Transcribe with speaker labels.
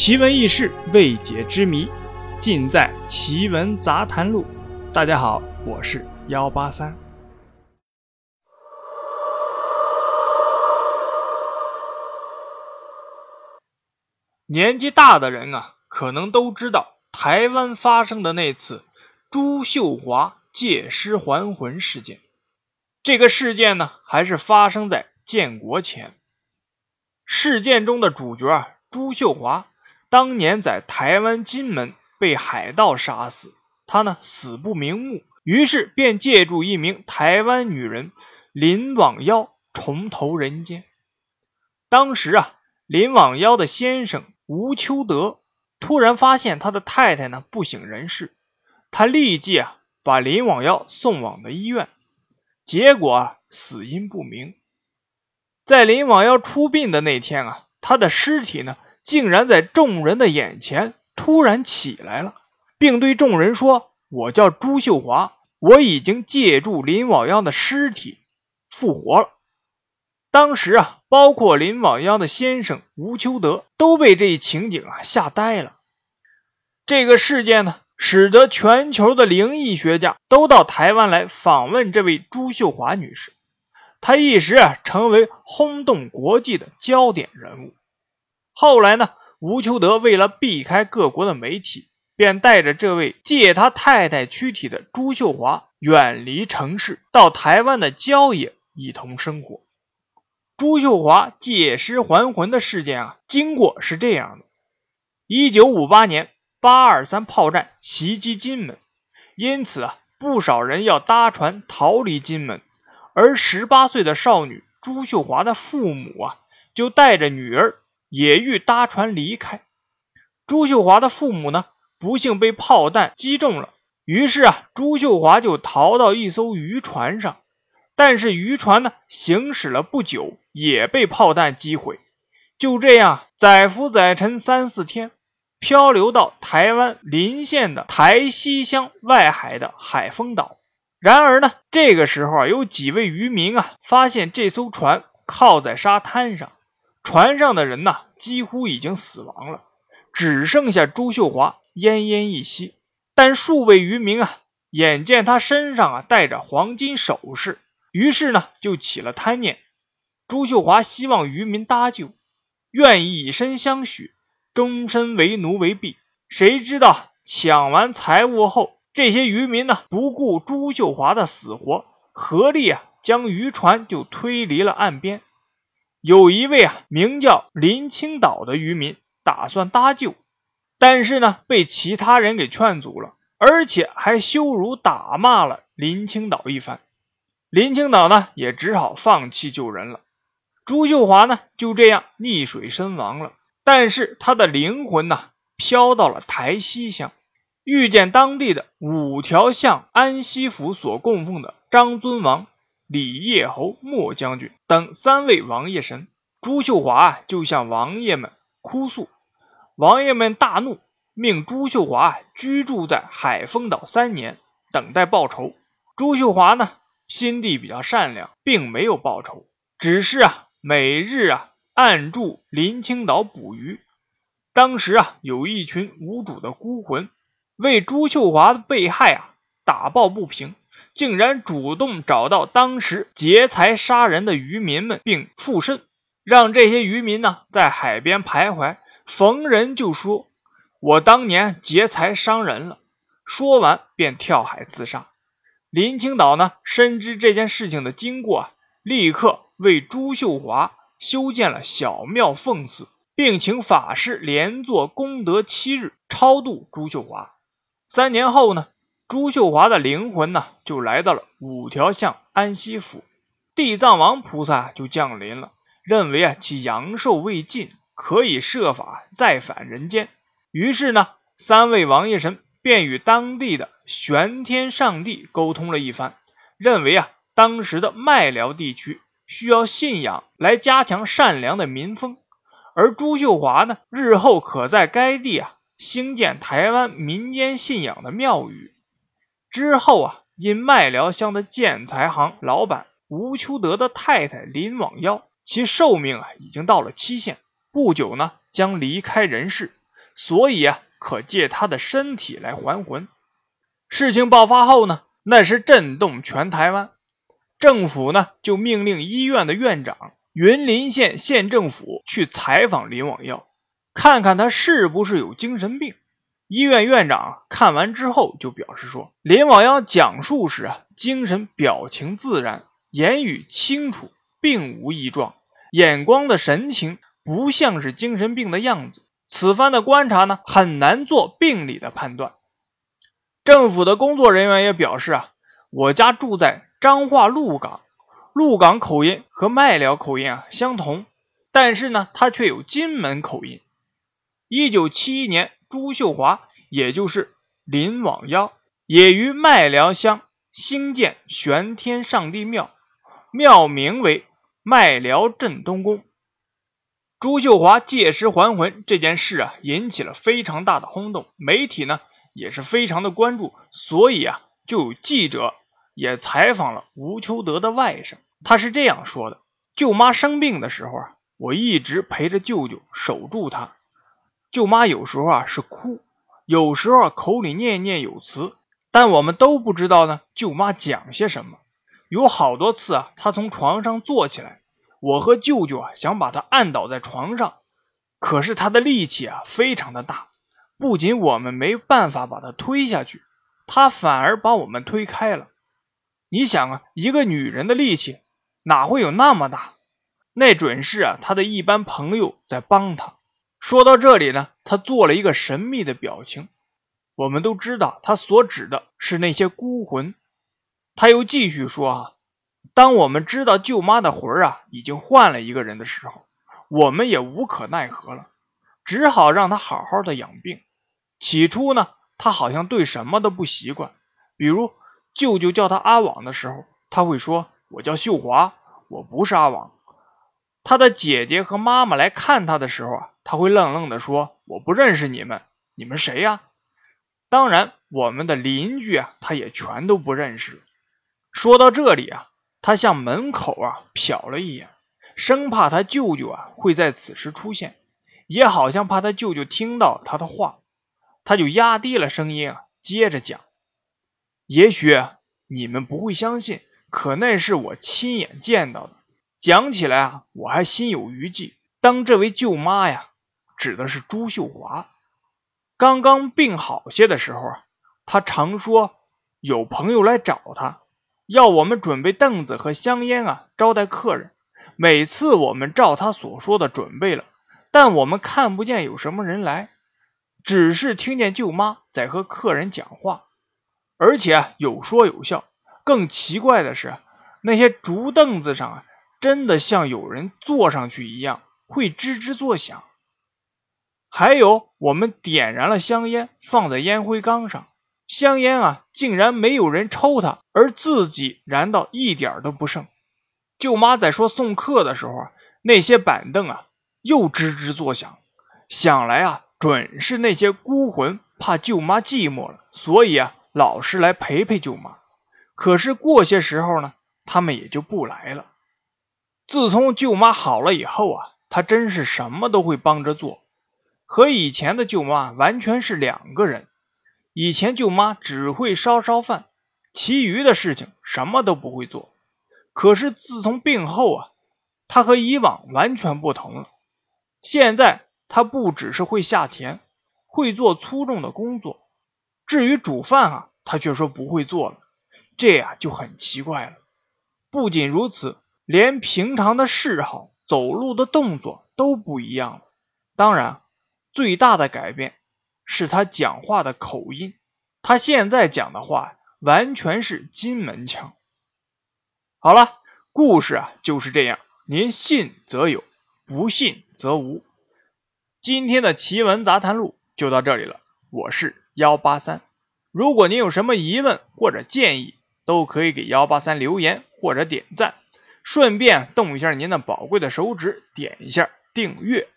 Speaker 1: 奇闻异事、未解之谜，尽在《奇闻杂谈录》。大家好，我是幺八三。年纪大的人啊，可能都知道台湾发生的那次朱秀华借尸还魂事件。这个事件呢，还是发生在建国前。事件中的主角朱秀华。当年在台湾金门被海盗杀死，他呢死不瞑目，于是便借助一名台湾女人林网妖重投人间。当时啊，林网妖的先生吴秋德突然发现他的太太呢不省人事，他立即啊把林网妖送往了医院，结果啊死因不明。在林网妖出殡的那天啊，他的尸体呢。竟然在众人的眼前突然起来了，并对众人说：“我叫朱秀华，我已经借助林网央的尸体复活了。”当时啊，包括林网央的先生吴秋德都被这一情景啊吓呆了。这个事件呢，使得全球的灵异学家都到台湾来访问这位朱秀华女士，她一时啊成为轰动国际的焦点人物。后来呢，吴秋德为了避开各国的媒体，便带着这位借他太太躯体的朱秀华远离城市，到台湾的郊野一同生活。朱秀华借尸还魂的事件啊，经过是这样的：一九五八年八二三炮战袭击金门，因此啊，不少人要搭船逃离金门，而十八岁的少女朱秀华的父母啊，就带着女儿。也欲搭船离开。朱秀华的父母呢，不幸被炮弹击中了。于是啊，朱秀华就逃到一艘渔船上。但是渔船呢，行驶了不久，也被炮弹击毁。就这样载浮载沉三四天，漂流到台湾邻县的台西乡外海的海丰岛。然而呢，这个时候啊，有几位渔民啊，发现这艘船靠在沙滩上。船上的人呐，几乎已经死亡了，只剩下朱秀华奄奄一息。但数位渔民啊，眼见他身上啊带着黄金首饰，于是呢就起了贪念。朱秀华希望渔民搭救，愿以身相许，终身为奴为婢。谁知道抢完财物后，这些渔民呢不顾朱秀华的死活，合力啊将渔船就推离了岸边。有一位啊，名叫林青岛的渔民打算搭救，但是呢，被其他人给劝阻了，而且还羞辱打骂了林青岛一番。林青岛呢，也只好放弃救人了。朱秀华呢，就这样溺水身亡了。但是他的灵魂呢，飘到了台西乡，遇见当地的五条巷安西府所供奉的张尊王。李叶侯、莫将军等三位王爷神，朱秀华就向王爷们哭诉，王爷们大怒，命朱秀华居住在海丰岛三年，等待报仇。朱秀华呢，心地比较善良，并没有报仇，只是啊，每日啊暗助林清岛捕鱼。当时啊，有一群无主的孤魂，为朱秀华的被害啊打抱不平。竟然主动找到当时劫财杀人的渔民们，并附身，让这些渔民呢在海边徘徊，逢人就说：“我当年劫财伤人了。”说完便跳海自杀。林清岛呢深知这件事情的经过，立刻为朱秀华修建了小庙奉祀，并请法师连做功德七日，超度朱秀华。三年后呢？朱秀华的灵魂呢，就来到了五条巷安息府，地藏王菩萨就降临了，认为啊其阳寿未尽，可以设法再返人间。于是呢，三位王爷神便与当地的玄天上帝沟通了一番，认为啊当时的麦寮地区需要信仰来加强善良的民风，而朱秀华呢，日后可在该地啊兴建台湾民间信仰的庙宇。之后啊，因麦寮乡的建材行老板吴秋德的太太林网妖，其寿命啊已经到了期限，不久呢将离开人世，所以啊，可借他的身体来还魂。事情爆发后呢，那是震动全台湾，政府呢就命令医院的院长、云林县县政府去采访林网耀，看看他是不是有精神病。医院院长看完之后就表示说，林网耀讲述时啊，精神表情自然，言语清楚，并无异状，眼光的神情不像是精神病的样子。此番的观察呢，很难做病理的判断。政府的工作人员也表示啊，我家住在彰化鹿港，鹿港口音和麦寮口音啊相同，但是呢，他却有金门口音。一九七一年，朱秀华，也就是林网幺，也于麦寮乡兴建玄天上帝庙，庙名为麦寮镇东宫。朱秀华借尸还魂这件事啊，引起了非常大的轰动，媒体呢。也是非常的关注，所以啊，就有记者也采访了吴秋德的外甥，他是这样说的：舅妈生病的时候啊，我一直陪着舅舅守住她。舅妈有时候啊是哭，有时候口里念念有词，但我们都不知道呢，舅妈讲些什么。有好多次啊，她从床上坐起来，我和舅舅啊想把她按倒在床上，可是她的力气啊非常的大。不仅我们没办法把他推下去，他反而把我们推开了。你想啊，一个女人的力气哪会有那么大？那准是啊，他的一般朋友在帮他。说到这里呢，他做了一个神秘的表情。我们都知道，他所指的是那些孤魂。他又继续说啊，当我们知道舅妈的魂儿啊已经换了一个人的时候，我们也无可奈何了，只好让他好好的养病。起初呢，他好像对什么都不习惯，比如舅舅叫他阿网的时候，他会说：“我叫秀华，我不是阿网。”他的姐姐和妈妈来看他的时候啊，他会愣愣的说：“我不认识你们，你们谁呀？”当然，我们的邻居啊，他也全都不认识。说到这里啊，他向门口啊瞟了一眼，生怕他舅舅啊会在此时出现，也好像怕他舅舅听到他的话。他就压低了声音啊，接着讲：“也许你们不会相信，可那是我亲眼见到的。讲起来啊，我还心有余悸。当这位舅妈呀，指的是朱秀华，刚刚病好些的时候啊，她常说有朋友来找她，要我们准备凳子和香烟啊，招待客人。每次我们照她所说的准备了，但我们看不见有什么人来。”只是听见舅妈在和客人讲话，而且有说有笑。更奇怪的是，那些竹凳子上啊，真的像有人坐上去一样，会吱吱作响。还有，我们点燃了香烟，放在烟灰缸上，香烟啊，竟然没有人抽它，而自己燃到一点都不剩。舅妈在说送客的时候啊，那些板凳啊，又吱吱作响，想来啊。准是那些孤魂怕舅妈寂寞了，所以啊，老是来陪陪舅妈。可是过些时候呢，他们也就不来了。自从舅妈好了以后啊，他真是什么都会帮着做，和以前的舅妈完全是两个人。以前舅妈只会烧烧饭，其余的事情什么都不会做。可是自从病后啊，他和以往完全不同了。现在。他不只是会下田，会做粗重的工作。至于煮饭啊，他却说不会做了。这呀就很奇怪了。不仅如此，连平常的嗜好、走路的动作都不一样了。当然，最大的改变是他讲话的口音。他现在讲的话完全是金门腔。好了，故事啊就是这样。您信则有，不信则无。今天的奇闻杂谈录就到这里了，我是幺八三。如果您有什么疑问或者建议，都可以给幺八三留言或者点赞，顺便动一下您的宝贵的手指，点一下订阅。